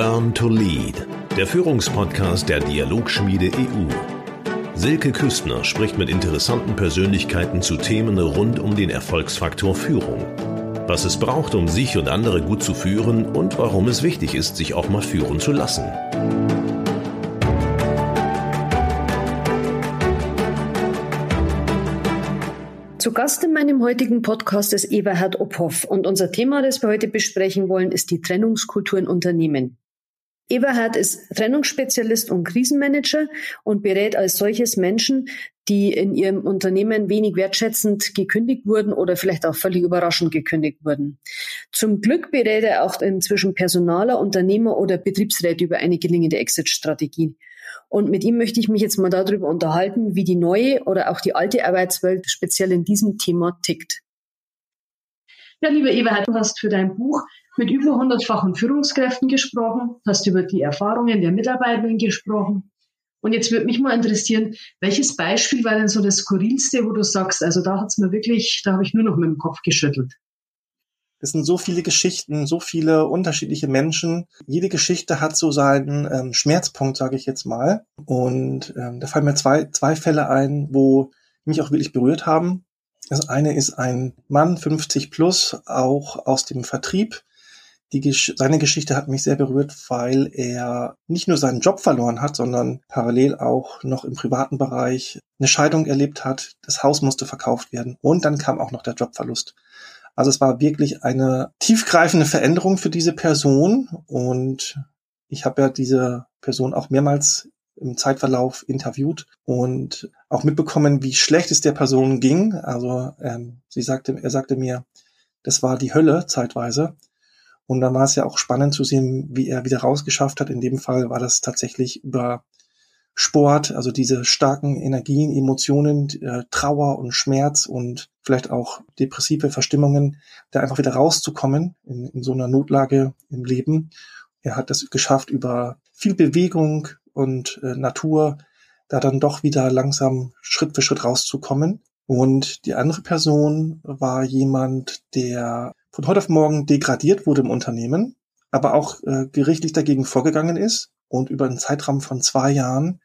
Learn to Lead, der Führungspodcast der Dialogschmiede EU. Silke Küstner spricht mit interessanten Persönlichkeiten zu Themen rund um den Erfolgsfaktor Führung. Was es braucht, um sich und andere gut zu führen und warum es wichtig ist, sich auch mal führen zu lassen. Zu Gast in meinem heutigen Podcast ist Eberhard Ophoff und unser Thema, das wir heute besprechen wollen, ist die Trennungskultur in Unternehmen. Eberhard ist Trennungsspezialist und Krisenmanager und berät als solches Menschen, die in ihrem Unternehmen wenig wertschätzend gekündigt wurden oder vielleicht auch völlig überraschend gekündigt wurden. Zum Glück berät er auch inzwischen Personaler, Unternehmer oder Betriebsräte über eine gelingende Exit-Strategie. Und mit ihm möchte ich mich jetzt mal darüber unterhalten, wie die neue oder auch die alte Arbeitswelt speziell in diesem Thema tickt. Ja, lieber Eberhard, du hast für dein Buch mit über 100-fachen Führungskräften gesprochen, hast über die Erfahrungen der Mitarbeitenden gesprochen. Und jetzt würde mich mal interessieren, welches Beispiel war denn so das Skurrilste, wo du sagst, also da hat's mir wirklich, da habe ich nur noch mit dem Kopf geschüttelt. Es sind so viele Geschichten, so viele unterschiedliche Menschen. Jede Geschichte hat so seinen ähm, Schmerzpunkt, sage ich jetzt mal. Und ähm, da fallen mir zwei, zwei Fälle ein, wo mich auch wirklich berührt haben. Das eine ist ein Mann, 50 plus, auch aus dem Vertrieb. Die, seine Geschichte hat mich sehr berührt, weil er nicht nur seinen Job verloren hat, sondern parallel auch noch im privaten Bereich eine Scheidung erlebt hat. Das Haus musste verkauft werden und dann kam auch noch der Jobverlust. Also es war wirklich eine tiefgreifende Veränderung für diese Person und ich habe ja diese Person auch mehrmals im Zeitverlauf interviewt und auch mitbekommen, wie schlecht es der Person ging. Also ähm, sie sagte, er sagte mir, das war die Hölle zeitweise. Und dann war es ja auch spannend zu sehen, wie er wieder rausgeschafft hat. In dem Fall war das tatsächlich über Sport, also diese starken Energien, Emotionen, äh, Trauer und Schmerz und vielleicht auch depressive Verstimmungen, da einfach wieder rauszukommen in, in so einer Notlage im Leben. Er hat das geschafft über viel Bewegung und äh, Natur, da dann doch wieder langsam Schritt für Schritt rauszukommen. Und die andere Person war jemand, der von heute auf morgen degradiert wurde im Unternehmen, aber auch äh, gerichtlich dagegen vorgegangen ist und über einen Zeitraum von zwei Jahren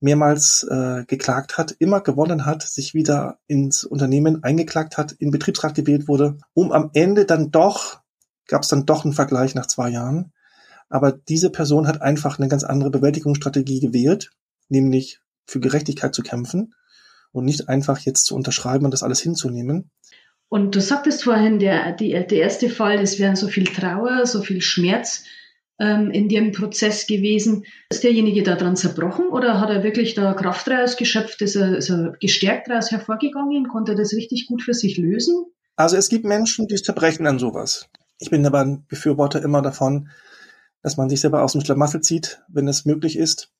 mehrmals äh, geklagt hat, immer gewonnen hat, sich wieder ins Unternehmen eingeklagt hat, in Betriebsrat gewählt wurde, um am Ende dann doch, gab es dann doch einen Vergleich nach zwei Jahren. Aber diese Person hat einfach eine ganz andere Bewältigungsstrategie gewählt, nämlich für Gerechtigkeit zu kämpfen und nicht einfach jetzt zu unterschreiben und das alles hinzunehmen. Und du sagtest vorhin, der, die, der erste Fall, es wären so viel Trauer, so viel Schmerz ähm, in dem Prozess gewesen. Ist derjenige da dran zerbrochen oder hat er wirklich da Kraft daraus geschöpft? Ist er, ist er gestärkt daraus hervorgegangen? Konnte er das richtig gut für sich lösen? Also es gibt Menschen, die zerbrechen an sowas. Ich bin aber ein Befürworter immer davon, dass man sich selber aus dem Schlamassel zieht, wenn es möglich ist.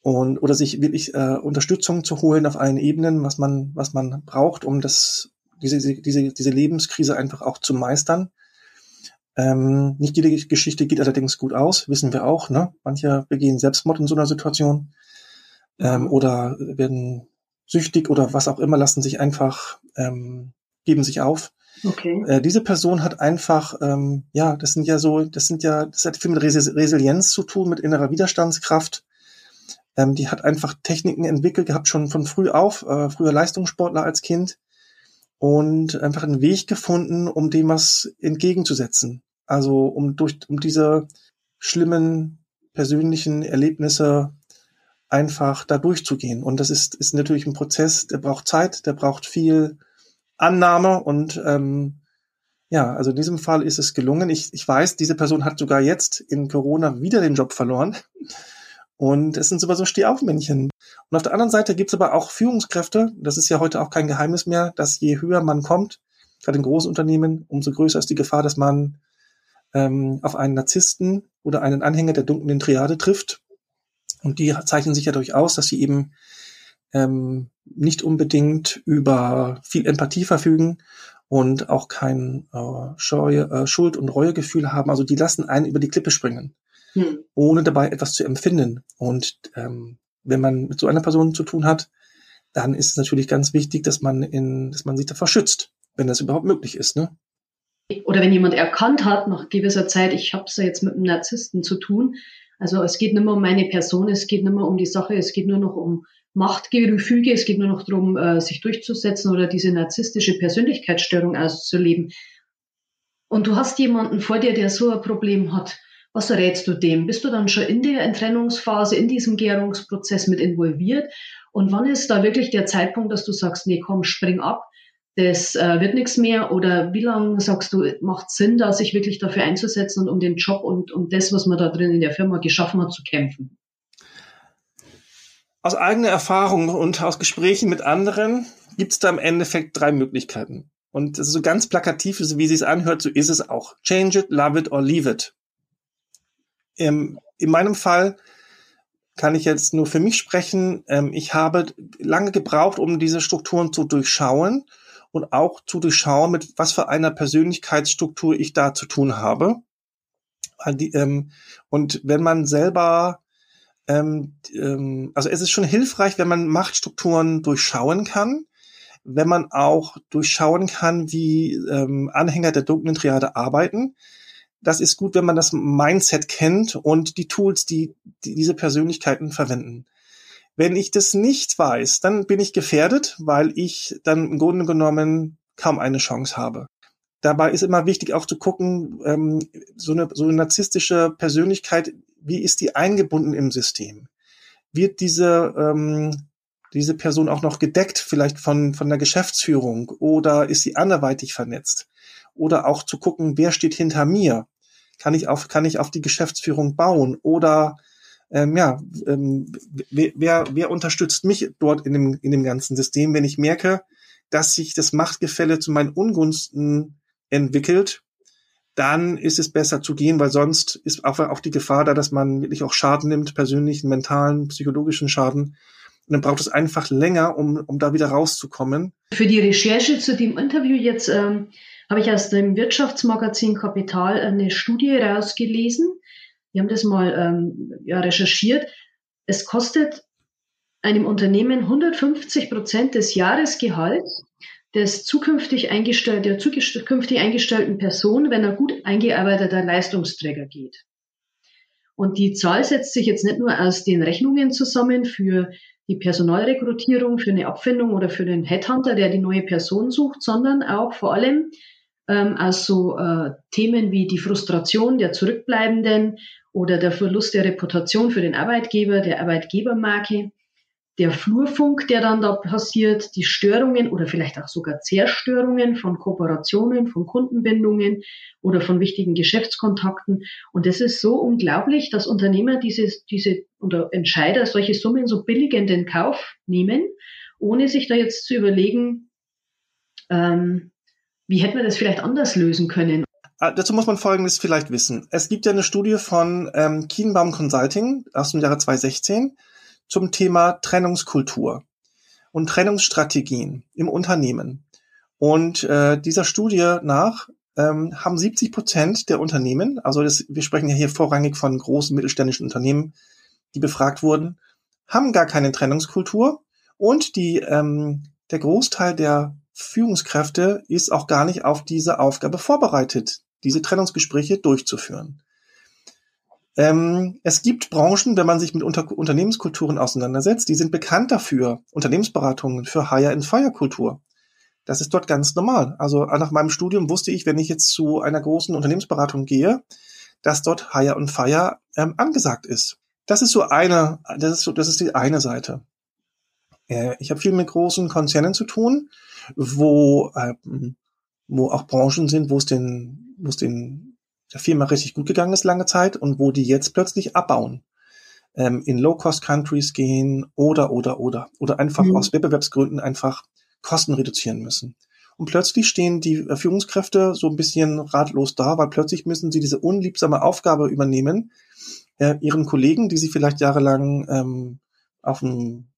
Und, oder sich wirklich äh, Unterstützung zu holen auf allen Ebenen, was man, was man braucht, um das, diese, diese, diese Lebenskrise einfach auch zu meistern. Ähm, nicht jede Geschichte geht allerdings gut aus, wissen wir auch. Ne? Manche begehen Selbstmord in so einer Situation ähm, mhm. oder werden süchtig oder was auch immer, lassen sich einfach, ähm, geben sich auf. Okay. Äh, diese Person hat einfach, ähm, ja, das sind ja so, das sind ja, das hat viel mit Res Resilienz zu tun, mit innerer Widerstandskraft. Ähm, die hat einfach Techniken entwickelt gehabt, schon von früh auf, äh, früher Leistungssportler als Kind und einfach einen Weg gefunden, um dem was entgegenzusetzen. Also um durch um diese schlimmen persönlichen Erlebnisse einfach da durchzugehen. Und das ist, ist natürlich ein Prozess, der braucht Zeit, der braucht viel Annahme und ähm, ja, also in diesem Fall ist es gelungen. Ich, ich weiß, diese Person hat sogar jetzt in Corona wieder den Job verloren. Und es sind sogar so Stehaufmännchen. Und auf der anderen Seite gibt es aber auch Führungskräfte. Das ist ja heute auch kein Geheimnis mehr, dass je höher man kommt, gerade in Großunternehmen, umso größer ist die Gefahr, dass man ähm, auf einen Narzissten oder einen Anhänger der dunklen Triade trifft. Und die zeichnen sich ja durchaus, dass sie eben ähm, nicht unbedingt über viel Empathie verfügen und auch kein äh, Scheu, äh, Schuld- und Reuegefühl haben. Also die lassen einen über die Klippe springen, hm. ohne dabei etwas zu empfinden. Und ähm, wenn man mit so einer Person zu tun hat, dann ist es natürlich ganz wichtig, dass man in, dass man sich davor schützt, wenn das überhaupt möglich ist. Ne? oder wenn jemand erkannt hat nach gewisser Zeit, ich habe es ja jetzt mit einem Narzissten zu tun. Also es geht nicht mehr um meine Person, es geht nicht mehr um die Sache, es geht nur noch um Machtgefüge, es geht nur noch darum, äh, sich durchzusetzen oder diese narzisstische Persönlichkeitsstörung auszuleben. Und du hast jemanden vor dir, der so ein Problem hat. Was rätst du dem? Bist du dann schon in der Entrennungsphase, in diesem Gärungsprozess mit involviert? Und wann ist da wirklich der Zeitpunkt, dass du sagst, nee, komm, spring ab, das äh, wird nichts mehr? Oder wie lange sagst du, macht Sinn, da sich wirklich dafür einzusetzen und um den Job und um das, was man da drin in der Firma geschaffen hat, zu kämpfen? Aus eigener Erfahrung und aus Gesprächen mit anderen gibt es da im Endeffekt drei Möglichkeiten. Und so ganz plakativ, wie sie es anhört, so ist es auch. Change it, love it or leave it. Ähm, in meinem Fall kann ich jetzt nur für mich sprechen. Ähm, ich habe lange gebraucht, um diese Strukturen zu durchschauen und auch zu durchschauen, mit was für einer Persönlichkeitsstruktur ich da zu tun habe. Ähm, und wenn man selber, ähm, ähm, also es ist schon hilfreich, wenn man Machtstrukturen durchschauen kann, wenn man auch durchschauen kann, wie Anhänger der dunklen Triade arbeiten. Das ist gut, wenn man das Mindset kennt und die Tools, die, die diese Persönlichkeiten verwenden. Wenn ich das nicht weiß, dann bin ich gefährdet, weil ich dann im Grunde genommen kaum eine Chance habe. Dabei ist immer wichtig auch zu gucken, ähm, so, eine, so eine narzisstische Persönlichkeit, wie ist die eingebunden im System? Wird diese ähm, diese Person auch noch gedeckt, vielleicht von, von der Geschäftsführung oder ist sie anderweitig vernetzt? Oder auch zu gucken, wer steht hinter mir? Kann ich auf, kann ich auf die Geschäftsführung bauen? Oder ähm, ja, ähm, wer, wer, wer unterstützt mich dort in dem, in dem ganzen System, wenn ich merke, dass sich das Machtgefälle zu meinen Ungunsten entwickelt, dann ist es besser zu gehen, weil sonst ist auch, auch die Gefahr da, dass man wirklich auch Schaden nimmt, persönlichen, mentalen, psychologischen Schaden, und dann braucht es einfach länger, um, um da wieder rauszukommen. Für die Recherche zu dem Interview jetzt ähm, habe ich aus dem Wirtschaftsmagazin Kapital eine Studie rausgelesen. Wir haben das mal ähm, ja, recherchiert. Es kostet einem Unternehmen 150 Prozent des Jahresgehalts des zukünftig, eingestellt, der zukünftig eingestellten Person, wenn er gut eingearbeiteter Leistungsträger geht. Und die Zahl setzt sich jetzt nicht nur aus den Rechnungen zusammen für die Personalrekrutierung für eine Abfindung oder für den Headhunter, der die neue Person sucht, sondern auch vor allem ähm, aus so äh, Themen wie die Frustration der Zurückbleibenden oder der Verlust der Reputation für den Arbeitgeber, der Arbeitgebermarke, der Flurfunk, der dann da passiert, die Störungen oder vielleicht auch sogar Zerstörungen von Kooperationen, von Kundenbindungen oder von wichtigen Geschäftskontakten. Und das ist so unglaublich, dass Unternehmer diese, diese oder Entscheider solche Summen so billig in den Kauf nehmen, ohne sich da jetzt zu überlegen, ähm, wie hätten wir das vielleicht anders lösen können. Ah, dazu muss man Folgendes vielleicht wissen. Es gibt ja eine Studie von ähm, Kienbaum Consulting aus dem Jahre 2016 zum Thema Trennungskultur und Trennungsstrategien im Unternehmen. Und äh, dieser Studie nach ähm, haben 70 Prozent der Unternehmen, also das, wir sprechen ja hier vorrangig von großen mittelständischen Unternehmen, die befragt wurden, haben gar keine Trennungskultur und die, ähm, der Großteil der Führungskräfte ist auch gar nicht auf diese Aufgabe vorbereitet, diese Trennungsgespräche durchzuführen. Ähm, es gibt Branchen, wenn man sich mit Unter Unternehmenskulturen auseinandersetzt, die sind bekannt dafür, Unternehmensberatungen für Hire-and-Fire-Kultur. Das ist dort ganz normal. Also nach meinem Studium wusste ich, wenn ich jetzt zu einer großen Unternehmensberatung gehe, dass dort Hire and Fire ähm, angesagt ist. Das ist so eine, das ist so, das ist die eine Seite. Äh, ich habe viel mit großen Konzernen zu tun, wo, äh, wo auch Branchen sind, wo es den, wo es den der Firma richtig gut gegangen ist lange Zeit und wo die jetzt plötzlich abbauen, ähm, in Low-Cost-Countries gehen oder, oder, oder, oder einfach mhm. aus Wettbewerbsgründen einfach Kosten reduzieren müssen. Und plötzlich stehen die äh, Führungskräfte so ein bisschen ratlos da, weil plötzlich müssen sie diese unliebsame Aufgabe übernehmen, äh, ihren Kollegen, die sie vielleicht jahrelang ähm, auf dem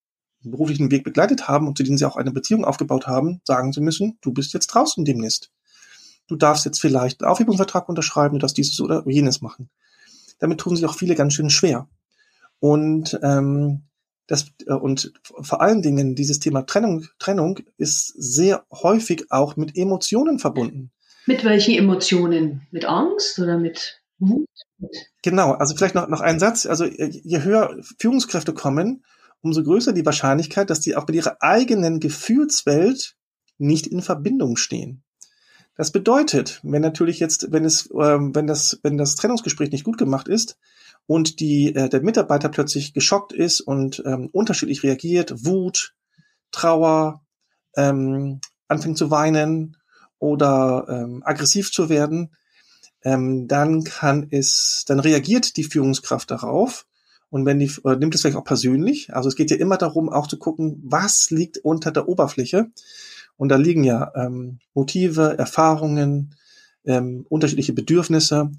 beruflichen Weg begleitet haben und zu denen sie auch eine Beziehung aufgebaut haben, sagen sie müssen, du bist jetzt draußen demnächst du darfst jetzt vielleicht einen Aufhebungsvertrag unterschreiben, du darfst dieses oder jenes machen. Damit tun sich auch viele ganz schön schwer. Und ähm, das äh, und vor allen Dingen dieses Thema Trennung, Trennung ist sehr häufig auch mit Emotionen verbunden. Mit welchen Emotionen? Mit Angst oder mit Mut? Genau, also vielleicht noch, noch ein Satz. Also je höher Führungskräfte kommen, umso größer die Wahrscheinlichkeit, dass die auch mit ihrer eigenen Gefühlswelt nicht in Verbindung stehen. Das bedeutet, wenn natürlich jetzt, wenn es, ähm, wenn das, wenn das Trennungsgespräch nicht gut gemacht ist und die, äh, der Mitarbeiter plötzlich geschockt ist und ähm, unterschiedlich reagiert, Wut, Trauer, ähm, anfängt zu weinen oder ähm, aggressiv zu werden, ähm, dann kann es, dann reagiert die Führungskraft darauf und wenn die, äh, nimmt es vielleicht auch persönlich. Also es geht ja immer darum, auch zu gucken, was liegt unter der Oberfläche. Und da liegen ja ähm, Motive, Erfahrungen, ähm, unterschiedliche Bedürfnisse.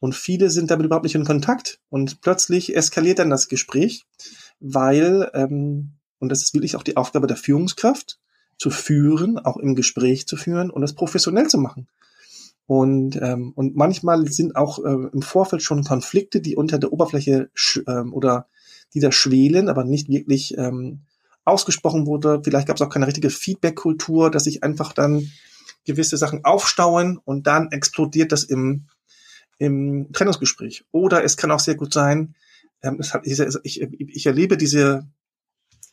Und viele sind damit überhaupt nicht in Kontakt. Und plötzlich eskaliert dann das Gespräch, weil, ähm, und das ist wirklich auch die Aufgabe der Führungskraft, zu führen, auch im Gespräch zu führen und das professionell zu machen. Und, ähm, und manchmal sind auch äh, im Vorfeld schon Konflikte, die unter der Oberfläche ähm, oder die da schwelen, aber nicht wirklich ähm, ausgesprochen wurde. Vielleicht gab es auch keine richtige Feedback-Kultur, dass sich einfach dann gewisse Sachen aufstauen und dann explodiert das im, im Trennungsgespräch. Oder es kann auch sehr gut sein, ähm, hat, ich, ich, ich erlebe diese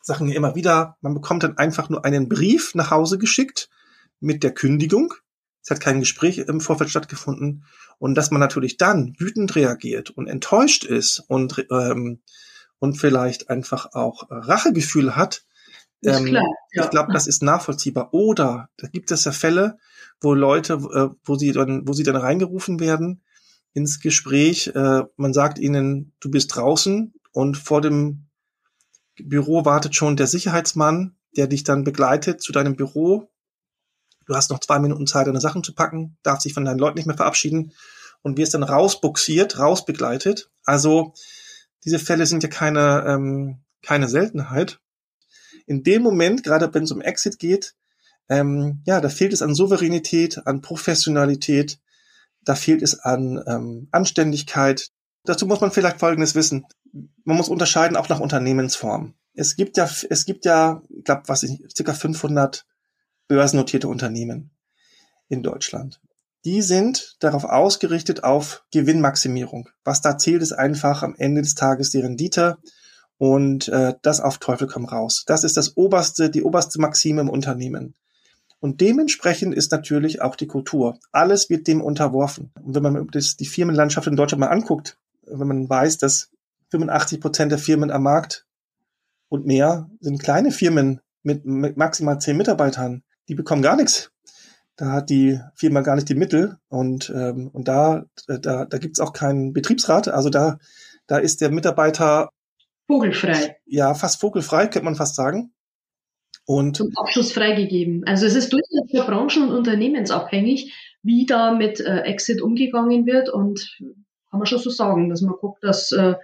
Sachen immer wieder, man bekommt dann einfach nur einen Brief nach Hause geschickt mit der Kündigung es hat kein Gespräch im Vorfeld stattgefunden. Und dass man natürlich dann wütend reagiert und enttäuscht ist und, ähm, und vielleicht einfach auch Rachegefühl hat, ähm, klar, ja. ich glaube, das ist nachvollziehbar. Oder da gibt es ja Fälle, wo Leute, äh, wo sie dann, wo sie dann reingerufen werden ins Gespräch. Äh, man sagt ihnen, du bist draußen und vor dem Büro wartet schon der Sicherheitsmann, der dich dann begleitet zu deinem Büro Du hast noch zwei Minuten Zeit, deine Sachen zu packen, darfst dich von deinen Leuten nicht mehr verabschieden und wirst dann rausbuxiert, rausbegleitet. Also diese Fälle sind ja keine, ähm, keine Seltenheit. In dem Moment, gerade wenn es um Exit geht, ähm, ja, da fehlt es an Souveränität, an Professionalität, da fehlt es an ähm, Anständigkeit. Dazu muss man vielleicht Folgendes wissen. Man muss unterscheiden auch nach Unternehmensform. Es gibt ja, es gibt ja, ich glaube, was ich, circa 500 börsennotierte Unternehmen in Deutschland. Die sind darauf ausgerichtet auf Gewinnmaximierung. Was da zählt, ist einfach am Ende des Tages die Rendite und äh, das auf Teufel komm raus. Das ist das oberste, die oberste Maxime im Unternehmen. Und dementsprechend ist natürlich auch die Kultur. Alles wird dem unterworfen. Und wenn man das, die Firmenlandschaft in Deutschland mal anguckt, wenn man weiß, dass 85 Prozent der Firmen am Markt und mehr sind kleine Firmen mit, mit maximal zehn Mitarbeitern, die bekommen gar nichts. Da hat die Firma gar nicht die Mittel und, ähm, und da, da, da gibt's auch keinen Betriebsrat. Also da, da ist der Mitarbeiter vogelfrei. Ja, fast vogelfrei, könnte man fast sagen. Und zum Abschluss freigegeben. Also es ist durchaus für Branchen und unternehmensabhängig, wie da mit äh, Exit umgegangen wird und kann man schon so sagen, dass man guckt, dass äh,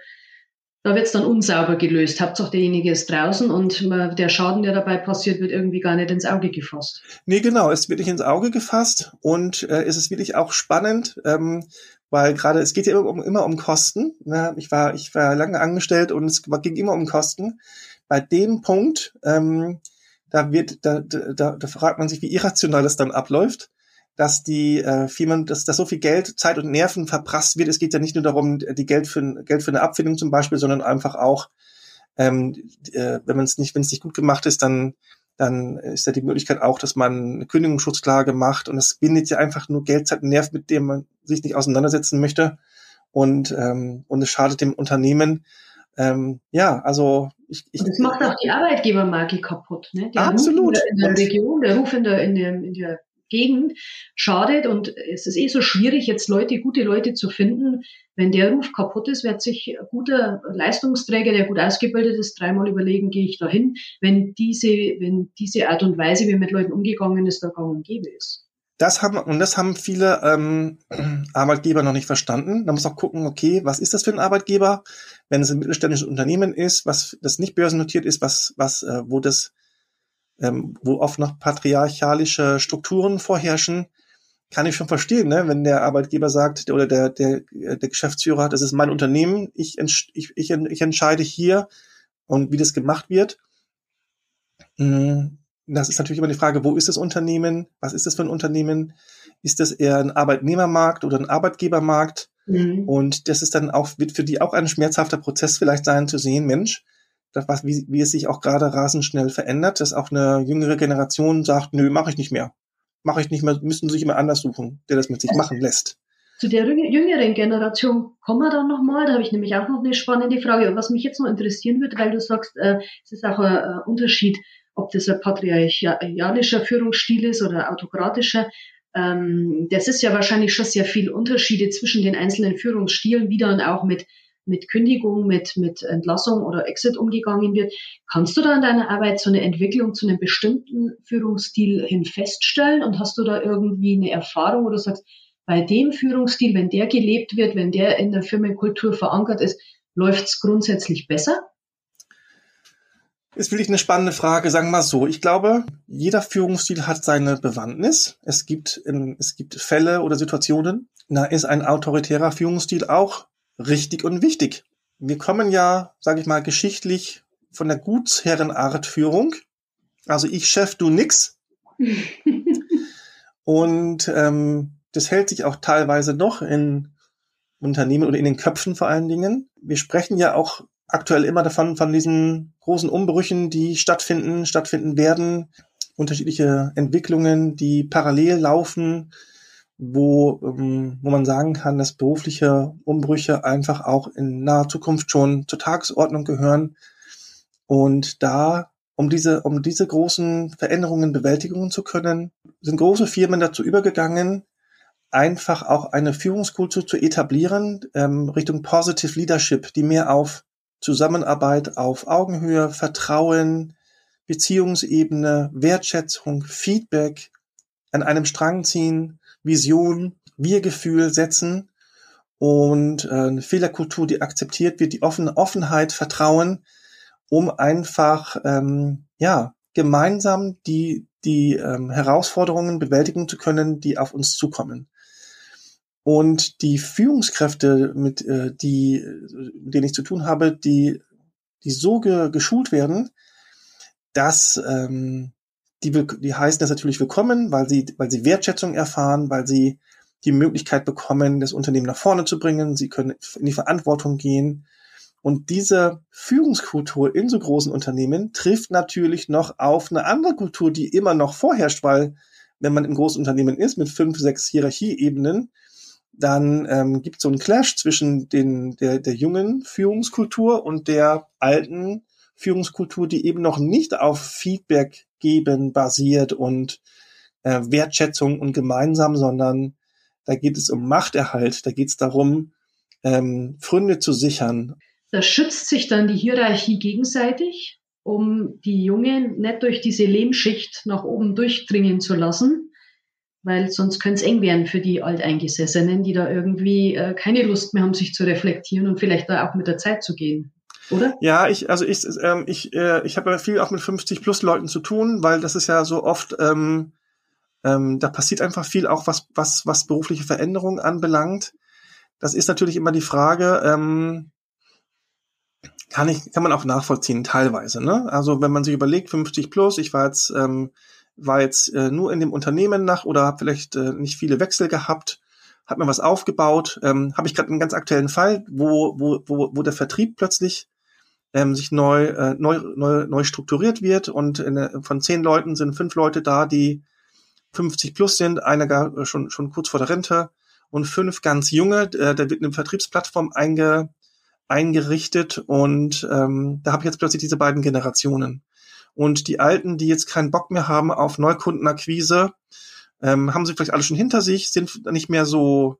da wird es dann unsauber gelöst. Hauptsache derjenige ist draußen und der Schaden, der dabei passiert, wird irgendwie gar nicht ins Auge gefasst. Nee, genau, es wird nicht ins Auge gefasst und äh, es ist wirklich auch spannend, ähm, weil gerade es geht ja immer um, immer um Kosten. Ne? Ich war ich war lange angestellt und es ging immer um Kosten. Bei dem Punkt, ähm, da wird da, da, da fragt man sich, wie irrational das dann abläuft dass die äh, Firmen, dass, dass so viel Geld, Zeit und Nerven verprasst wird. Es geht ja nicht nur darum, die Geld für, Geld für eine Abfindung zum Beispiel, sondern einfach auch, ähm, äh, wenn man es nicht, wenn es nicht gut gemacht ist, dann dann ist ja die Möglichkeit auch, dass man eine Kündigungsschutzklage macht und es bindet ja einfach nur Geld, Zeit und Nerv, mit dem man sich nicht auseinandersetzen möchte und ähm, und es schadet dem Unternehmen. Ähm, ja, also ich, ich, und das macht auch die Arbeitgebermarke kaputt. Ne? Der absolut. Ruf in der, in der Region, der Ruf in der, in der, in der Gegend schadet und es ist eh so schwierig, jetzt Leute, gute Leute zu finden. Wenn der Ruf kaputt ist, wird sich ein guter Leistungsträger, der gut ausgebildet ist, dreimal überlegen, gehe ich da hin, wenn diese, wenn diese Art und Weise, wie mit Leuten umgegangen ist, da gang und gäbe ist. Das haben, und das haben viele ähm, Arbeitgeber noch nicht verstanden. Da muss auch gucken, okay, was ist das für ein Arbeitgeber? Wenn es ein mittelständisches Unternehmen ist, was das nicht börsennotiert ist, was, was, äh, wo das ähm, wo oft noch patriarchalische Strukturen vorherrschen, kann ich schon verstehen, ne? wenn der Arbeitgeber sagt oder der, der, der Geschäftsführer, das ist mein Unternehmen, ich, ich, ich, ich entscheide hier und wie das gemacht wird. Mm, das ist natürlich immer die Frage, wo ist das Unternehmen? Was ist das für ein Unternehmen? Ist das eher ein Arbeitnehmermarkt oder ein Arbeitgebermarkt? Mhm. Und das ist dann auch, wird für die auch ein schmerzhafter Prozess vielleicht sein, zu sehen, Mensch, das, was, wie, wie es sich auch gerade rasend schnell verändert, dass auch eine jüngere Generation sagt, nö, mache ich nicht mehr. Mache ich nicht mehr, müssen sich immer anders suchen, der das mit sich machen lässt. Zu der jüngeren Generation kommen wir dann nochmal. Da habe ich nämlich auch noch eine spannende Frage. Was mich jetzt noch interessieren würde, weil du sagst, äh, es ist auch ein, ein Unterschied, ob das ein patriarchalischer Führungsstil ist oder autokratischer. Ähm, das ist ja wahrscheinlich schon sehr viel Unterschiede zwischen den einzelnen Führungsstilen, wie dann auch mit mit Kündigung, mit, mit Entlassung oder Exit umgegangen wird. Kannst du da in deiner Arbeit so eine Entwicklung zu einem bestimmten Führungsstil hin feststellen und hast du da irgendwie eine Erfahrung, wo du sagst, bei dem Führungsstil, wenn der gelebt wird, wenn der in der Firmenkultur verankert ist, läuft es grundsätzlich besser? Ist wirklich eine spannende Frage, sagen wir mal so. Ich glaube, jeder Führungsstil hat seine Bewandtnis. Es gibt, es gibt Fälle oder Situationen, da ist ein autoritärer Führungsstil auch richtig und wichtig. Wir kommen ja, sage ich mal, geschichtlich von der Gutsherrenartführung. Also ich Chef, du nix. und ähm, das hält sich auch teilweise noch in Unternehmen oder in den Köpfen vor allen Dingen. Wir sprechen ja auch aktuell immer davon, von diesen großen Umbrüchen, die stattfinden, stattfinden werden, unterschiedliche Entwicklungen, die parallel laufen, wo, ähm, wo man sagen kann, dass berufliche Umbrüche einfach auch in naher Zukunft schon zur Tagesordnung gehören. Und da, um diese, um diese großen Veränderungen bewältigen zu können, sind große Firmen dazu übergegangen, einfach auch eine Führungskultur zu etablieren, ähm, Richtung Positive Leadership, die mehr auf Zusammenarbeit auf Augenhöhe, Vertrauen, Beziehungsebene, Wertschätzung, Feedback an einem Strang ziehen, Vision, Wir-Gefühl setzen und äh, eine Fehlerkultur, die akzeptiert wird, die offene Offenheit, Vertrauen, um einfach ähm, ja gemeinsam die die ähm, Herausforderungen bewältigen zu können, die auf uns zukommen. Und die Führungskräfte, mit äh, die, mit denen ich zu tun habe, die die so ge geschult werden, dass ähm, die, die heißen das natürlich willkommen, weil sie, weil sie Wertschätzung erfahren, weil sie die Möglichkeit bekommen, das Unternehmen nach vorne zu bringen. Sie können in die Verantwortung gehen. Und diese Führungskultur in so großen Unternehmen trifft natürlich noch auf eine andere Kultur, die immer noch vorherrscht, weil wenn man im Großunternehmen ist mit fünf, sechs Hierarchieebenen, dann ähm, gibt es so einen Clash zwischen den, der, der jungen Führungskultur und der alten Führungskultur, die eben noch nicht auf Feedback geben basiert und äh, Wertschätzung und gemeinsam, sondern da geht es um Machterhalt, da geht es darum, ähm, Fründe zu sichern. Da schützt sich dann die Hierarchie gegenseitig, um die Jungen nicht durch diese Lehmschicht nach oben durchdringen zu lassen, weil sonst könnte es eng werden für die Alteingesessenen, die da irgendwie äh, keine Lust mehr haben, sich zu reflektieren und vielleicht da auch mit der Zeit zu gehen oder? Ja, ich, also ich, ähm, ich, äh, ich habe ja viel auch mit 50 plus Leuten zu tun, weil das ist ja so oft, ähm, ähm, da passiert einfach viel auch was, was, was berufliche Veränderungen anbelangt. Das ist natürlich immer die Frage, ähm, kann ich, kann man auch nachvollziehen, teilweise, ne? Also wenn man sich überlegt, 50 plus, ich war jetzt, ähm, war jetzt äh, nur in dem Unternehmen nach oder habe vielleicht äh, nicht viele Wechsel gehabt, habe mir was aufgebaut, ähm, habe ich gerade einen ganz aktuellen Fall, wo, wo, wo, wo der Vertrieb plötzlich ähm, sich neu, äh, neu, neu, neu strukturiert wird und in, von zehn Leuten sind fünf Leute da, die 50 plus sind, einer gar schon, schon kurz vor der Rente und fünf ganz junge, äh, da wird eine Vertriebsplattform einge, eingerichtet und ähm, da habe ich jetzt plötzlich diese beiden Generationen. Und die Alten, die jetzt keinen Bock mehr haben auf Neukundenakquise, ähm, haben sie vielleicht alle schon hinter sich, sind nicht mehr so,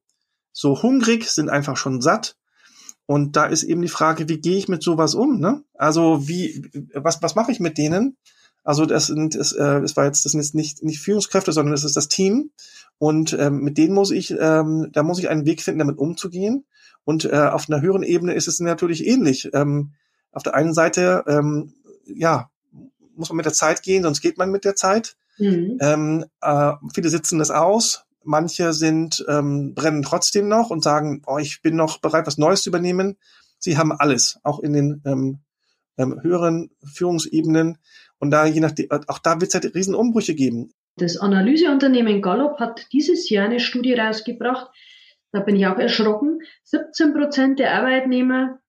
so hungrig, sind einfach schon satt und da ist eben die Frage, wie gehe ich mit sowas um? Ne? Also wie, was, was mache ich mit denen? Also das sind, es, äh, es war jetzt, das sind jetzt nicht, nicht Führungskräfte, sondern das ist das Team. Und ähm, mit denen muss ich, ähm, da muss ich einen Weg finden, damit umzugehen. Und äh, auf einer höheren Ebene ist es natürlich ähnlich. Ähm, auf der einen Seite, ähm, ja, muss man mit der Zeit gehen, sonst geht man mit der Zeit. Mhm. Ähm, äh, viele sitzen das aus, Manche sind ähm, brennen trotzdem noch und sagen, oh, ich bin noch bereit, was Neues zu übernehmen. Sie haben alles, auch in den ähm, ähm, höheren Führungsebenen. Und da je nachdem, auch da wird es halt Riesenumbrüche geben. Das Analyseunternehmen Gallup hat dieses Jahr eine Studie rausgebracht. Da bin ich auch erschrocken. 17 Prozent der Arbeitnehmer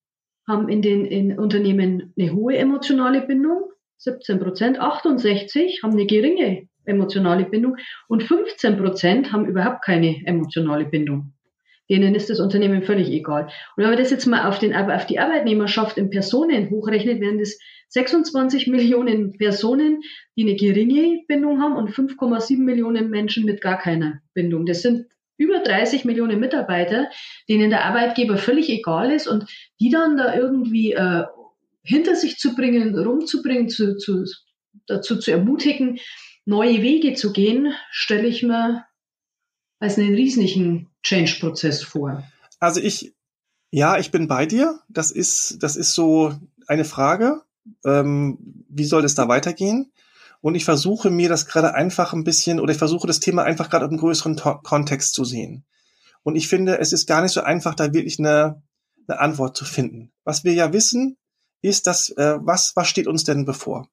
haben in den in Unternehmen eine hohe emotionale Bindung. 17 Prozent. 68 haben eine geringe emotionale Bindung und 15 Prozent haben überhaupt keine emotionale Bindung. Denen ist das Unternehmen völlig egal. Und wenn man das jetzt mal auf, den, auf die Arbeitnehmerschaft in Personen hochrechnet, wären das 26 Millionen Personen, die eine geringe Bindung haben und 5,7 Millionen Menschen mit gar keiner Bindung. Das sind über 30 Millionen Mitarbeiter, denen der Arbeitgeber völlig egal ist und die dann da irgendwie äh, hinter sich zu bringen, rumzubringen, zu, zu, dazu zu ermutigen, neue Wege zu gehen, stelle ich mir als einen riesigen Change-Prozess vor. Also ich, ja, ich bin bei dir. Das ist, das ist so eine Frage. Ähm, wie soll es da weitergehen? Und ich versuche mir das gerade einfach ein bisschen, oder ich versuche das Thema einfach gerade im größeren to Kontext zu sehen. Und ich finde, es ist gar nicht so einfach, da wirklich eine, eine Antwort zu finden. Was wir ja wissen, ist, dass, äh, was, was steht uns denn bevor?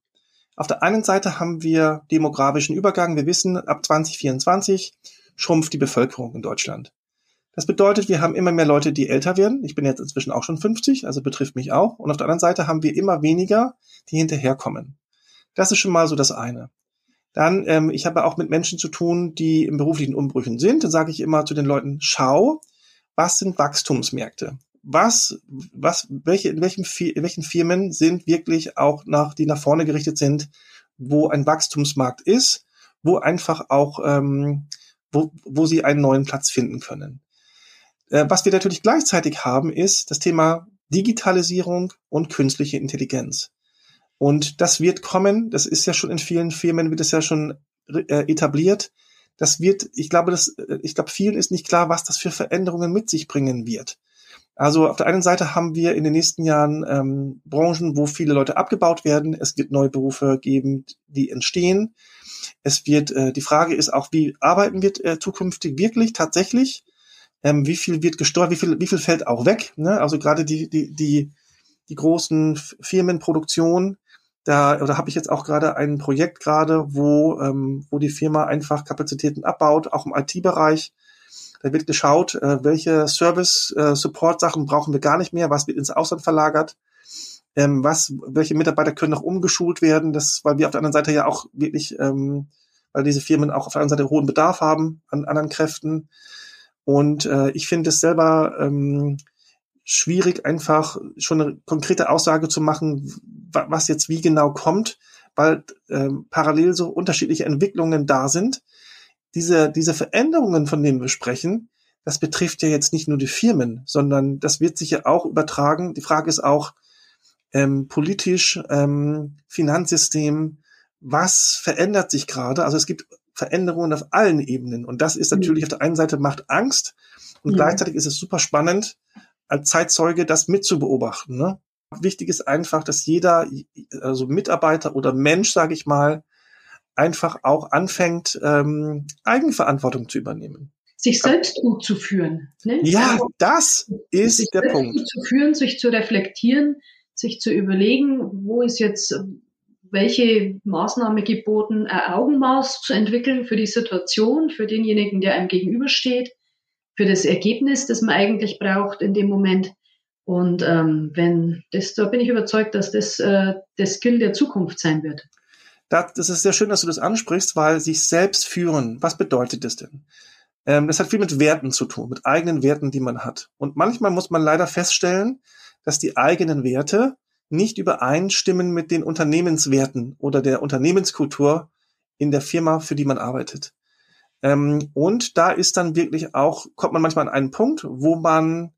Auf der einen Seite haben wir demografischen Übergang. Wir wissen, ab 2024 schrumpft die Bevölkerung in Deutschland. Das bedeutet, wir haben immer mehr Leute, die älter werden. Ich bin jetzt inzwischen auch schon 50, also betrifft mich auch. Und auf der anderen Seite haben wir immer weniger, die hinterherkommen. Das ist schon mal so das eine. Dann, ähm, ich habe auch mit Menschen zu tun, die im beruflichen Umbrüchen sind. Dann sage ich immer zu den Leuten, schau, was sind Wachstumsmärkte? Was, was, welche, in welchen, in welchen Firmen sind wirklich auch nach, die nach vorne gerichtet sind, wo ein Wachstumsmarkt ist, wo einfach auch, ähm, wo, wo sie einen neuen Platz finden können. Äh, was wir natürlich gleichzeitig haben, ist das Thema Digitalisierung und künstliche Intelligenz. Und das wird kommen, das ist ja schon in vielen Firmen, wird es ja schon äh, etabliert. Das wird, ich glaube, das, äh, ich glaube, vielen ist nicht klar, was das für Veränderungen mit sich bringen wird. Also auf der einen Seite haben wir in den nächsten Jahren ähm, Branchen, wo viele Leute abgebaut werden. Es wird neue Berufe geben, die entstehen. Es wird, äh, die Frage ist auch, wie arbeiten wir äh, zukünftig wirklich tatsächlich? Ähm, wie viel wird gesteuert? Wie viel, wie viel fällt auch weg? Ne? Also gerade die, die, die, die großen Firmenproduktionen, da oder habe ich jetzt auch gerade ein Projekt gerade, wo, ähm, wo die Firma einfach Kapazitäten abbaut, auch im IT-Bereich. Da wird geschaut, äh, welche Service-Support-Sachen äh, brauchen wir gar nicht mehr, was wird ins Ausland verlagert, ähm, was, welche Mitarbeiter können noch umgeschult werden, das, weil wir auf der anderen Seite ja auch wirklich, ähm, weil diese Firmen auch auf der anderen Seite hohen Bedarf haben an anderen Kräften. Und äh, ich finde es selber ähm, schwierig, einfach schon eine konkrete Aussage zu machen, was jetzt wie genau kommt, weil ähm, parallel so unterschiedliche Entwicklungen da sind. Diese, diese Veränderungen, von denen wir sprechen, das betrifft ja jetzt nicht nur die Firmen, sondern das wird sich ja auch übertragen. Die Frage ist auch ähm, politisch, ähm, Finanzsystem, was verändert sich gerade? Also es gibt Veränderungen auf allen Ebenen. Und das ist natürlich mhm. auf der einen Seite macht Angst und ja. gleichzeitig ist es super spannend, als Zeitzeuge das mitzubeobachten. Ne? Wichtig ist einfach, dass jeder, also Mitarbeiter oder Mensch, sage ich mal, einfach auch anfängt, ähm, Eigenverantwortung zu übernehmen. Sich selbst gut zu führen. Ne? Ja, also, das ist sich der Punkt. Gut zu führen, sich zu reflektieren, sich zu überlegen, wo ist jetzt welche Maßnahme geboten, ein Augenmaß zu entwickeln für die Situation, für denjenigen, der einem gegenübersteht für das Ergebnis, das man eigentlich braucht in dem Moment. Und ähm, wenn das, da bin ich überzeugt, dass das äh, der Skill der Zukunft sein wird. Das, ist sehr schön, dass du das ansprichst, weil sich selbst führen, was bedeutet das denn? Ähm, das hat viel mit Werten zu tun, mit eigenen Werten, die man hat. Und manchmal muss man leider feststellen, dass die eigenen Werte nicht übereinstimmen mit den Unternehmenswerten oder der Unternehmenskultur in der Firma, für die man arbeitet. Ähm, und da ist dann wirklich auch, kommt man manchmal an einen Punkt, wo man,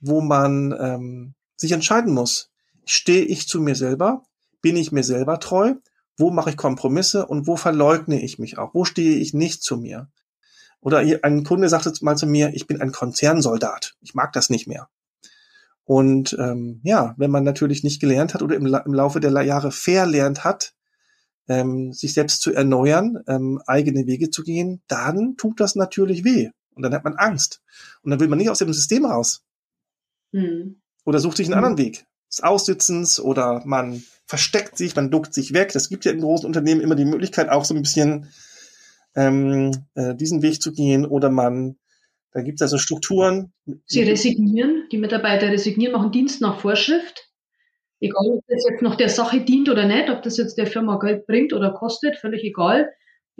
wo man ähm, sich entscheiden muss. Stehe ich zu mir selber? Bin ich mir selber treu? Wo mache ich Kompromisse und wo verleugne ich mich auch? Wo stehe ich nicht zu mir? Oder ein Kunde sagte mal zu mir, ich bin ein Konzernsoldat. Ich mag das nicht mehr. Und ähm, ja, wenn man natürlich nicht gelernt hat oder im, im Laufe der Jahre verlernt hat, ähm, sich selbst zu erneuern, ähm, eigene Wege zu gehen, dann tut das natürlich weh. Und dann hat man Angst. Und dann will man nicht aus dem System raus. Mhm. Oder sucht sich einen mhm. anderen Weg. Des Aussitzens oder man versteckt sich, man duckt sich weg. Das gibt ja in großen Unternehmen immer die Möglichkeit, auch so ein bisschen ähm, äh, diesen Weg zu gehen oder man, da gibt es also Strukturen. Sie resignieren, die Mitarbeiter resignieren, machen Dienst nach Vorschrift. Egal, ob das jetzt noch der Sache dient oder nicht, ob das jetzt der Firma Geld bringt oder kostet, völlig egal.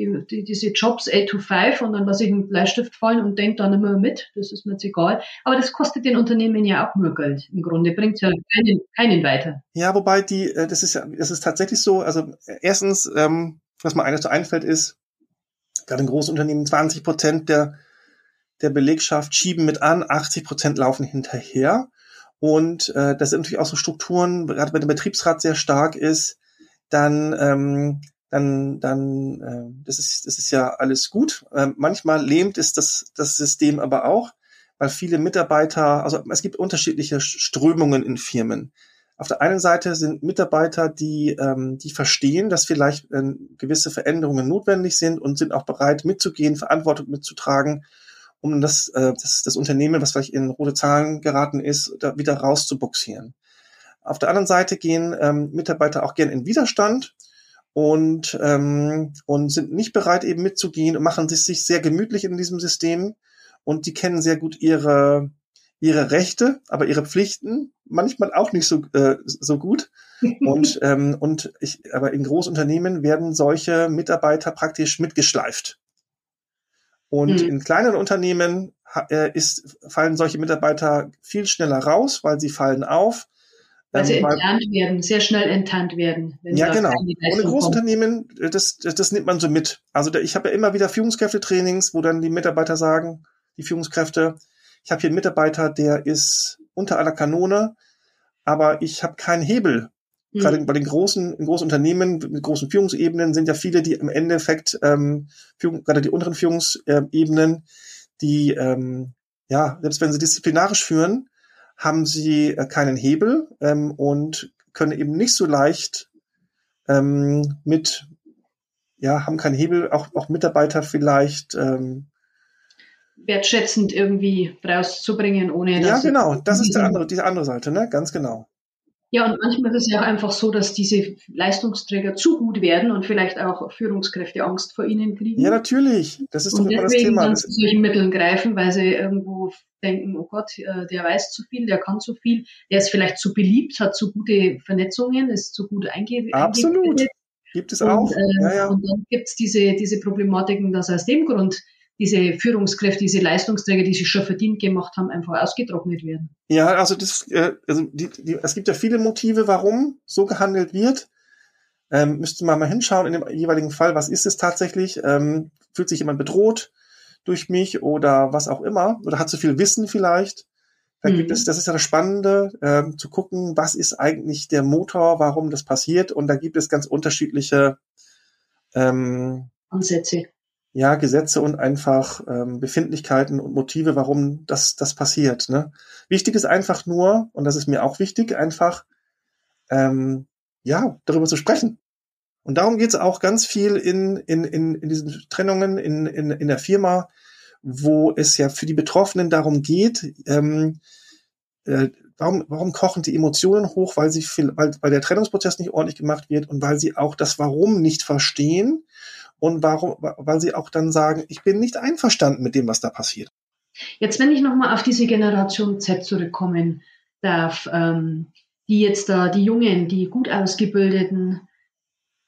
Die, die, diese Jobs 8 to 5 und dann lasse ich einen Bleistift fallen und denke dann immer mit, das ist mir jetzt egal. Aber das kostet den Unternehmen ja auch nur Geld. Im Grunde bringt ja keinen, keinen weiter. Ja, wobei die, äh, das ist ja, das ist tatsächlich so, also erstens, ähm, was mir eines so einfällt, ist, gerade in Großunternehmen 20 Prozent der, der Belegschaft schieben mit an, 80 Prozent laufen hinterher. Und äh, das sind natürlich auch so Strukturen, gerade wenn der Betriebsrat sehr stark ist, dann, ähm, dann, dann, äh, das ist, das ist ja alles gut. Äh, manchmal lähmt es das, das System aber auch, weil viele Mitarbeiter, also es gibt unterschiedliche Strömungen in Firmen. Auf der einen Seite sind Mitarbeiter, die, ähm, die verstehen, dass vielleicht äh, gewisse Veränderungen notwendig sind und sind auch bereit mitzugehen, Verantwortung mitzutragen, um das, äh, das, das Unternehmen, was vielleicht in rote Zahlen geraten ist, da wieder rauszubuxieren. Auf der anderen Seite gehen ähm, Mitarbeiter auch gern in Widerstand und, ähm, und sind nicht bereit, eben mitzugehen und machen sich, sich sehr gemütlich in diesem System und die kennen sehr gut ihre, ihre Rechte, aber ihre Pflichten manchmal auch nicht so, äh, so gut. Und, ähm, und ich, aber in Großunternehmen werden solche Mitarbeiter praktisch mitgeschleift. Und mhm. in kleinen Unternehmen äh, ist, fallen solche Mitarbeiter viel schneller raus, weil sie fallen auf. Weil sie ähm, enttarnt werden, sehr schnell enttarnt werden. ja, genau. Und in Großunternehmen, äh, das, das, das nimmt man so mit. Also ich habe ja immer wieder Führungskräftetrainings, wo dann die Mitarbeiter sagen, die Führungskräfte, ich habe hier einen Mitarbeiter, der ist unter aller Kanone, aber ich habe keinen Hebel. Mhm. Gerade bei den großen, in großen Unternehmen mit großen Führungsebenen sind ja viele, die im Endeffekt ähm, Führung, gerade die unteren Führungsebenen, die ähm, ja selbst wenn sie disziplinarisch führen, haben sie äh, keinen Hebel ähm, und können eben nicht so leicht ähm, mit ja haben keinen Hebel auch auch Mitarbeiter vielleicht ähm, wertschätzend irgendwie rauszubringen, ohne dass. Ja, genau, das ist der andere, diese andere Seite, ne? Ganz genau. Ja, und manchmal ist es ja auch einfach so, dass diese Leistungsträger zu gut werden und vielleicht auch Führungskräfte Angst vor ihnen kriegen. Ja, natürlich. Das ist doch und immer das Thema. Dann zu solchen Mitteln greifen, weil sie irgendwo denken, oh Gott, äh, der weiß zu viel, der kann zu viel, der ist vielleicht zu beliebt, hat zu gute Vernetzungen, ist zu gut einge Absolut. Gibt es auch. Und, äh, ja, ja. und dann gibt es diese, diese Problematiken, dass aus dem Grund diese Führungskräfte, diese Leistungsträger, die sich schon verdient gemacht haben, einfach ausgetrocknet werden. Ja, also das, äh, also die, die, es gibt ja viele Motive, warum so gehandelt wird. Ähm, müsste man mal hinschauen in dem jeweiligen Fall, was ist es tatsächlich? Ähm, fühlt sich jemand bedroht durch mich oder was auch immer? Oder hat zu viel Wissen vielleicht? Da mhm. gibt es, das ist ja das Spannende, ähm, zu gucken, was ist eigentlich der Motor, warum das passiert. Und da gibt es ganz unterschiedliche ähm, Ansätze ja, Gesetze und einfach ähm, Befindlichkeiten und Motive, warum das, das passiert. Ne? Wichtig ist einfach nur, und das ist mir auch wichtig, einfach ähm, ja, darüber zu sprechen. Und darum geht es auch ganz viel in, in, in, in diesen Trennungen in, in, in der Firma, wo es ja für die Betroffenen darum geht, ähm, äh, warum, warum kochen die Emotionen hoch, weil sie viel, weil, weil der Trennungsprozess nicht ordentlich gemacht wird und weil sie auch das Warum nicht verstehen und warum, weil sie auch dann sagen, ich bin nicht einverstanden mit dem, was da passiert. Jetzt, wenn ich nochmal auf diese Generation Z zurückkommen darf, ähm, die jetzt da, die Jungen, die gut ausgebildeten,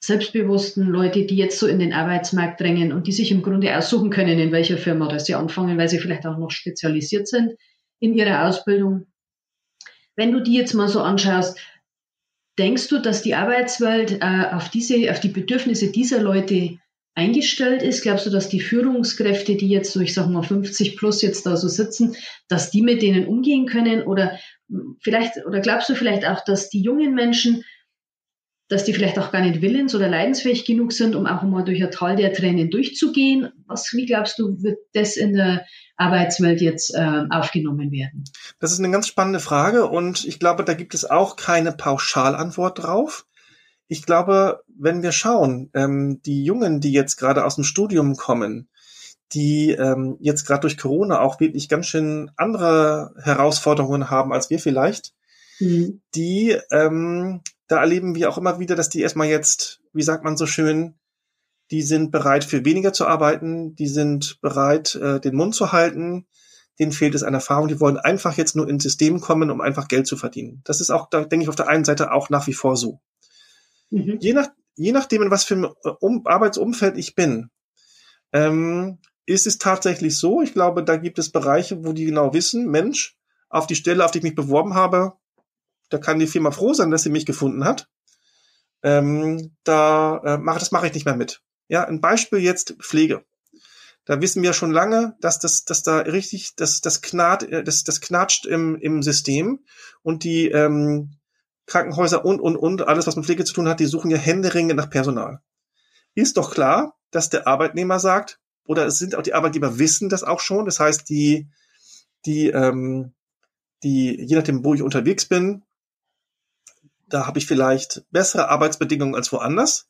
selbstbewussten Leute, die jetzt so in den Arbeitsmarkt drängen und die sich im Grunde aussuchen können, in welcher Firma das sie anfangen, weil sie vielleicht auch noch spezialisiert sind in ihrer Ausbildung. Wenn du die jetzt mal so anschaust, denkst du, dass die Arbeitswelt äh, auf diese, auf die Bedürfnisse dieser Leute eingestellt ist? Glaubst du, dass die Führungskräfte, die jetzt so, ich sag mal 50 plus jetzt da so sitzen, dass die mit denen umgehen können? Oder vielleicht, oder glaubst du vielleicht auch, dass die jungen Menschen, dass die vielleicht auch gar nicht willens- oder leidensfähig genug sind, um auch mal durch ein Tal der Tränen durchzugehen? Was, wie glaubst du, wird das in der Arbeitswelt jetzt äh, aufgenommen werden? Das ist eine ganz spannende Frage und ich glaube, da gibt es auch keine Pauschalantwort drauf ich glaube, wenn wir schauen, ähm, die Jungen, die jetzt gerade aus dem Studium kommen, die ähm, jetzt gerade durch Corona auch wirklich ganz schön andere Herausforderungen haben als wir vielleicht, mhm. die, ähm, da erleben wir auch immer wieder, dass die erstmal jetzt, wie sagt man so schön, die sind bereit, für weniger zu arbeiten, die sind bereit, äh, den Mund zu halten, denen fehlt es an Erfahrung, die wollen einfach jetzt nur ins System kommen, um einfach Geld zu verdienen. Das ist auch, da denke ich, auf der einen Seite auch nach wie vor so. Mhm. Je, nach, je nachdem, in was für ein äh, um Arbeitsumfeld ich bin, ähm, ist es tatsächlich so, ich glaube, da gibt es Bereiche, wo die genau wissen, Mensch, auf die Stelle, auf die ich mich beworben habe, da kann die Firma froh sein, dass sie mich gefunden hat. Ähm, da äh, mach, das mache ich nicht mehr mit. Ja, ein Beispiel jetzt Pflege. Da wissen wir schon lange, dass das, dass da richtig, dass das knarrt, äh, das, das knatscht im, im System und die ähm, Krankenhäuser und und und alles, was mit Pflege zu tun hat, die suchen ja händeringend nach Personal. Ist doch klar, dass der Arbeitnehmer sagt, oder es sind auch die Arbeitgeber wissen das auch schon. Das heißt, die, die, ähm, die, je nachdem, wo ich unterwegs bin, da habe ich vielleicht bessere Arbeitsbedingungen als woanders,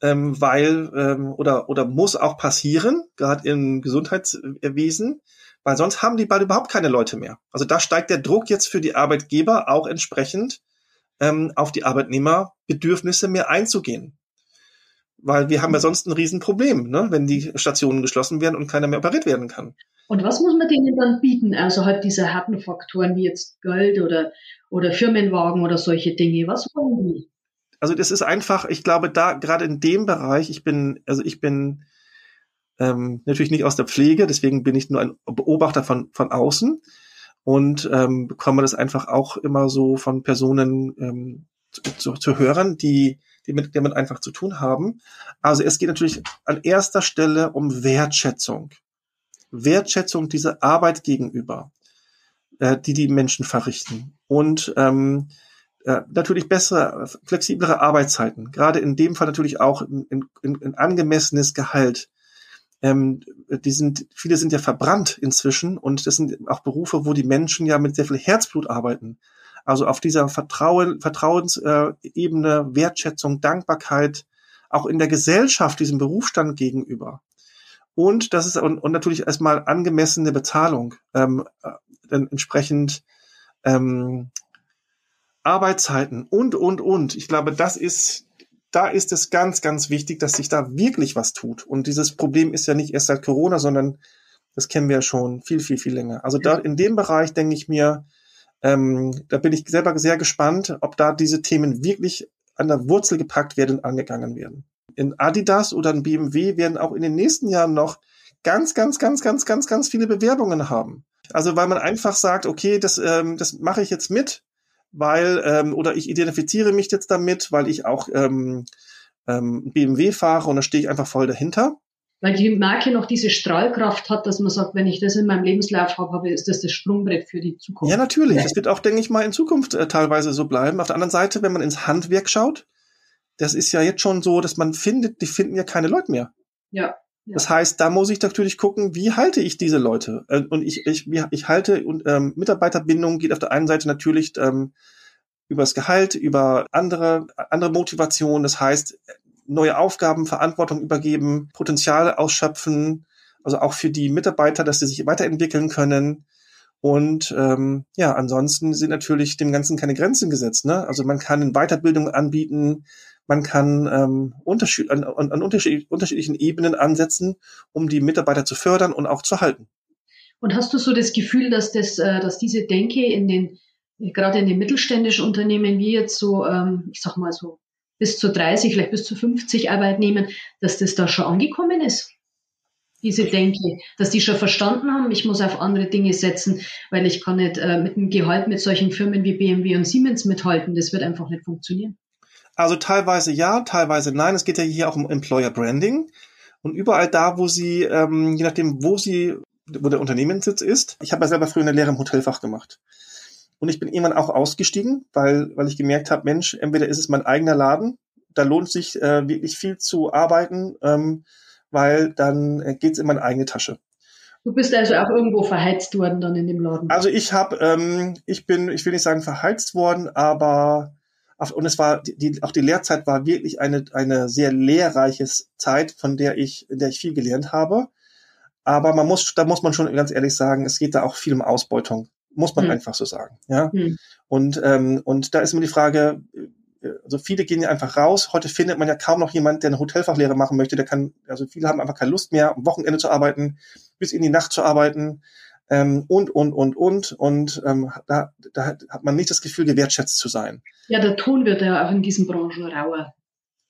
ähm, weil ähm, oder oder muss auch passieren, gerade im Gesundheitswesen, weil sonst haben die bald überhaupt keine Leute mehr. Also da steigt der Druck jetzt für die Arbeitgeber auch entsprechend ähm, auf die Arbeitnehmerbedürfnisse mehr einzugehen. Weil wir haben ja sonst ein Riesenproblem, ne, wenn die Stationen geschlossen werden und keiner mehr operiert werden kann. Und was muss man denen dann bieten, außerhalb dieser harten Faktoren wie jetzt Geld oder, oder Firmenwagen oder solche Dinge? Was wollen die? Also das ist einfach, ich glaube, da gerade in dem Bereich, ich bin, also ich bin ähm, natürlich nicht aus der Pflege, deswegen bin ich nur ein Beobachter von, von außen und ähm, bekomme das einfach auch immer so von Personen ähm, zu, zu, hören, die die mit damit einfach zu tun haben. Also es geht natürlich an erster Stelle um Wertschätzung. Wertschätzung dieser Arbeit gegenüber, äh, die die Menschen verrichten. Und ähm, äh, natürlich bessere, flexiblere Arbeitszeiten. Gerade in dem Fall natürlich auch ein, ein angemessenes Gehalt. Ähm, die sind, viele sind ja verbrannt inzwischen und das sind auch Berufe, wo die Menschen ja mit sehr viel Herzblut arbeiten. Also auf dieser Vertrauen, Vertrauensebene, Wertschätzung, Dankbarkeit, auch in der Gesellschaft diesem Berufsstand gegenüber. Und das ist und, und natürlich erstmal angemessene Bezahlung, ähm, äh, dann entsprechend ähm, Arbeitszeiten und und und. Ich glaube, das ist da ist es ganz ganz wichtig, dass sich da wirklich was tut. Und dieses Problem ist ja nicht erst seit Corona, sondern das kennen wir ja schon viel viel viel länger. Also da in dem Bereich denke ich mir, ähm, da bin ich selber sehr gespannt, ob da diese Themen wirklich an der Wurzel gepackt werden und angegangen werden. In Adidas oder in BMW werden auch in den nächsten Jahren noch ganz, ganz, ganz, ganz, ganz, ganz viele Bewerbungen haben. Also weil man einfach sagt, okay, das, ähm, das mache ich jetzt mit, weil ähm, oder ich identifiziere mich jetzt damit, weil ich auch ähm, ähm, BMW fahre und da stehe ich einfach voll dahinter weil die Marke noch diese Strahlkraft hat, dass man sagt, wenn ich das in meinem Lebenslauf habe, ist das das Sprungbrett für die Zukunft. Ja, natürlich. Das wird auch, denke ich mal, in Zukunft äh, teilweise so bleiben. Auf der anderen Seite, wenn man ins Handwerk schaut, das ist ja jetzt schon so, dass man findet, die finden ja keine Leute mehr. Ja. Das heißt, da muss ich natürlich gucken, wie halte ich diese Leute? Äh, und ich, ich, ich halte und ähm, Mitarbeiterbindung geht auf der einen Seite natürlich ähm, über das Gehalt, über andere andere Motivation. Das heißt, neue Aufgaben, Verantwortung übergeben, Potenzial ausschöpfen, also auch für die Mitarbeiter, dass sie sich weiterentwickeln können. Und ähm, ja, ansonsten sind natürlich dem Ganzen keine Grenzen gesetzt. Ne? Also man kann Weiterbildung anbieten, man kann ähm, Unterschied, an, an unterschied, unterschiedlichen Ebenen ansetzen, um die Mitarbeiter zu fördern und auch zu halten. Und hast du so das Gefühl, dass das, äh, dass diese Denke in den gerade in den mittelständischen Unternehmen wie jetzt so, ähm, ich sag mal so bis zu 30, vielleicht bis zu 50 Arbeitnehmern, dass das da schon angekommen ist. Diese Denke, dass die schon verstanden haben, ich muss auf andere Dinge setzen, weil ich kann nicht äh, mit dem Gehalt mit solchen Firmen wie BMW und Siemens mithalten. Das wird einfach nicht funktionieren. Also teilweise ja, teilweise nein. Es geht ja hier auch um Employer Branding. Und überall da, wo sie, ähm, je nachdem, wo sie, wo der Unternehmenssitz ist. Ich habe ja selber früher eine Lehre im Hotelfach gemacht. Und ich bin irgendwann auch ausgestiegen, weil, weil ich gemerkt habe, Mensch, entweder ist es mein eigener Laden, da lohnt sich äh, wirklich viel zu arbeiten, ähm, weil dann äh, geht es in meine eigene Tasche. Du bist also auch irgendwo verheizt worden dann in dem Laden. Also ich habe, ähm, ich bin, ich will nicht sagen verheizt worden, aber und es war die, auch die Lehrzeit war wirklich eine eine sehr lehrreiche Zeit, von der ich, in der ich viel gelernt habe. Aber man muss, da muss man schon ganz ehrlich sagen, es geht da auch viel um Ausbeutung muss man hm. einfach so sagen. Ja. Hm. Und, ähm, und da ist immer die Frage, also viele gehen ja einfach raus. Heute findet man ja kaum noch jemand, der eine Hotelfachlehre machen möchte. Der kann, also viele haben einfach keine Lust mehr, am Wochenende zu arbeiten, bis in die Nacht zu arbeiten ähm, und, und, und, und. Und ähm, da, da hat man nicht das Gefühl, gewertschätzt zu sein. Ja, der Ton wird ja auch in diesen Branchen rauer.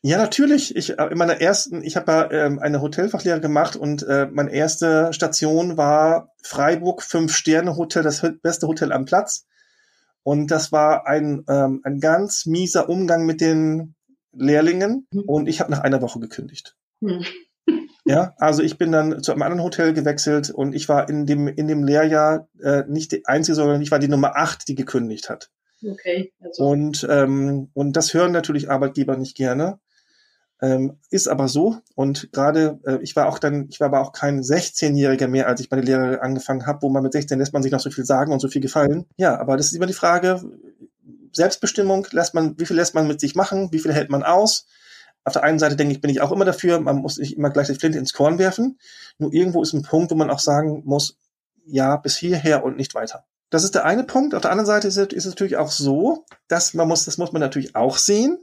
Ja, natürlich. Ich äh, in meiner ersten, ich habe ja ähm, eine Hotelfachlehre gemacht und äh, meine erste Station war Freiburg Fünf Sterne Hotel, das beste Hotel am Platz. Und das war ein ähm, ein ganz mieser Umgang mit den Lehrlingen mhm. und ich habe nach einer Woche gekündigt. Mhm. Ja, also ich bin dann zu einem anderen Hotel gewechselt und ich war in dem, in dem Lehrjahr äh, nicht die einzige, sondern ich war die Nummer acht, die gekündigt hat. Okay. Also. Und, ähm, und das hören natürlich Arbeitgeber nicht gerne. Ähm, ist aber so. Und gerade, äh, ich war auch dann, ich war aber auch kein 16-Jähriger mehr, als ich meine Lehre angefangen habe, wo man mit 16 lässt man sich noch so viel sagen und so viel gefallen. Ja, aber das ist immer die Frage, Selbstbestimmung, lässt man, wie viel lässt man mit sich machen, wie viel hält man aus? Auf der einen Seite denke ich, bin ich auch immer dafür, man muss nicht immer gleich die Flinte ins Korn werfen. Nur irgendwo ist ein Punkt, wo man auch sagen muss, ja, bis hierher und nicht weiter. Das ist der eine Punkt. Auf der anderen Seite ist es, ist es natürlich auch so, dass man muss, das muss man natürlich auch sehen.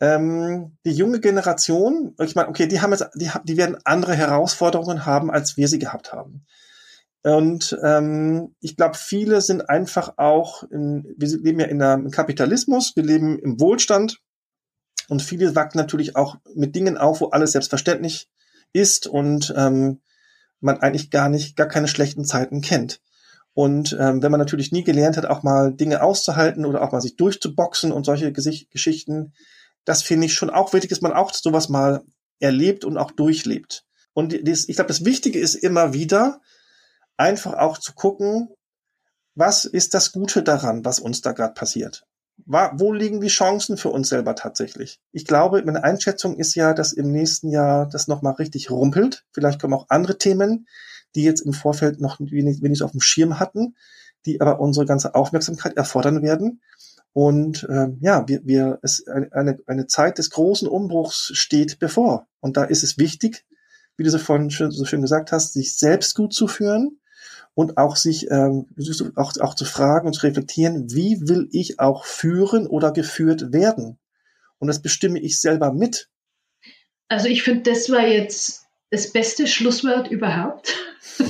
Ähm, die junge Generation, ich meine, okay, die haben jetzt, die, die werden andere Herausforderungen haben, als wir sie gehabt haben. Und ähm, ich glaube, viele sind einfach auch, in, wir leben ja in einem Kapitalismus, wir leben im Wohlstand und viele wachsen natürlich auch mit Dingen auf, wo alles selbstverständlich ist und ähm, man eigentlich gar nicht, gar keine schlechten Zeiten kennt. Und ähm, wenn man natürlich nie gelernt hat, auch mal Dinge auszuhalten oder auch mal sich durchzuboxen und solche Gesicht Geschichten, das finde ich schon auch wichtig, dass man auch sowas mal erlebt und auch durchlebt. Und das, ich glaube, das Wichtige ist immer wieder, einfach auch zu gucken, was ist das Gute daran, was uns da gerade passiert? Wo liegen die Chancen für uns selber tatsächlich? Ich glaube, meine Einschätzung ist ja, dass im nächsten Jahr das nochmal richtig rumpelt. Vielleicht kommen auch andere Themen, die jetzt im Vorfeld noch wenig, wenig auf dem Schirm hatten, die aber unsere ganze Aufmerksamkeit erfordern werden. Und ähm, ja, wir, wir, es eine, eine Zeit des großen Umbruchs steht bevor. Und da ist es wichtig, wie du so vorhin schön, so schön gesagt hast, sich selbst gut zu führen, und auch sich ähm, auch, auch zu fragen und zu reflektieren, wie will ich auch führen oder geführt werden? Und das bestimme ich selber mit. Also ich finde, das war jetzt das beste Schlusswort überhaupt.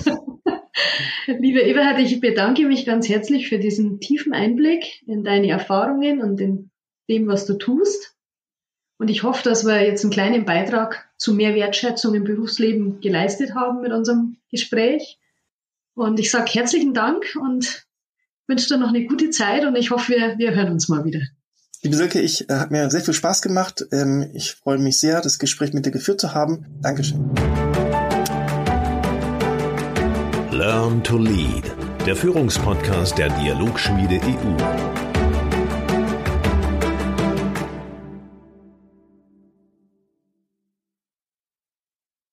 Liebe Eberhard, ich bedanke mich ganz herzlich für diesen tiefen Einblick in deine Erfahrungen und in dem, was du tust. Und ich hoffe, dass wir jetzt einen kleinen Beitrag zu mehr Wertschätzung im Berufsleben geleistet haben mit unserem Gespräch. Und ich sage herzlichen Dank und wünsche dir noch eine gute Zeit und ich hoffe, wir, wir hören uns mal wieder. Liebe Silke, ich äh, hat mir sehr viel Spaß gemacht. Ähm, ich freue mich sehr, das Gespräch mit dir geführt zu haben. Dankeschön. Learn to Lead, der Führungspodcast der Dialogschmiede EU.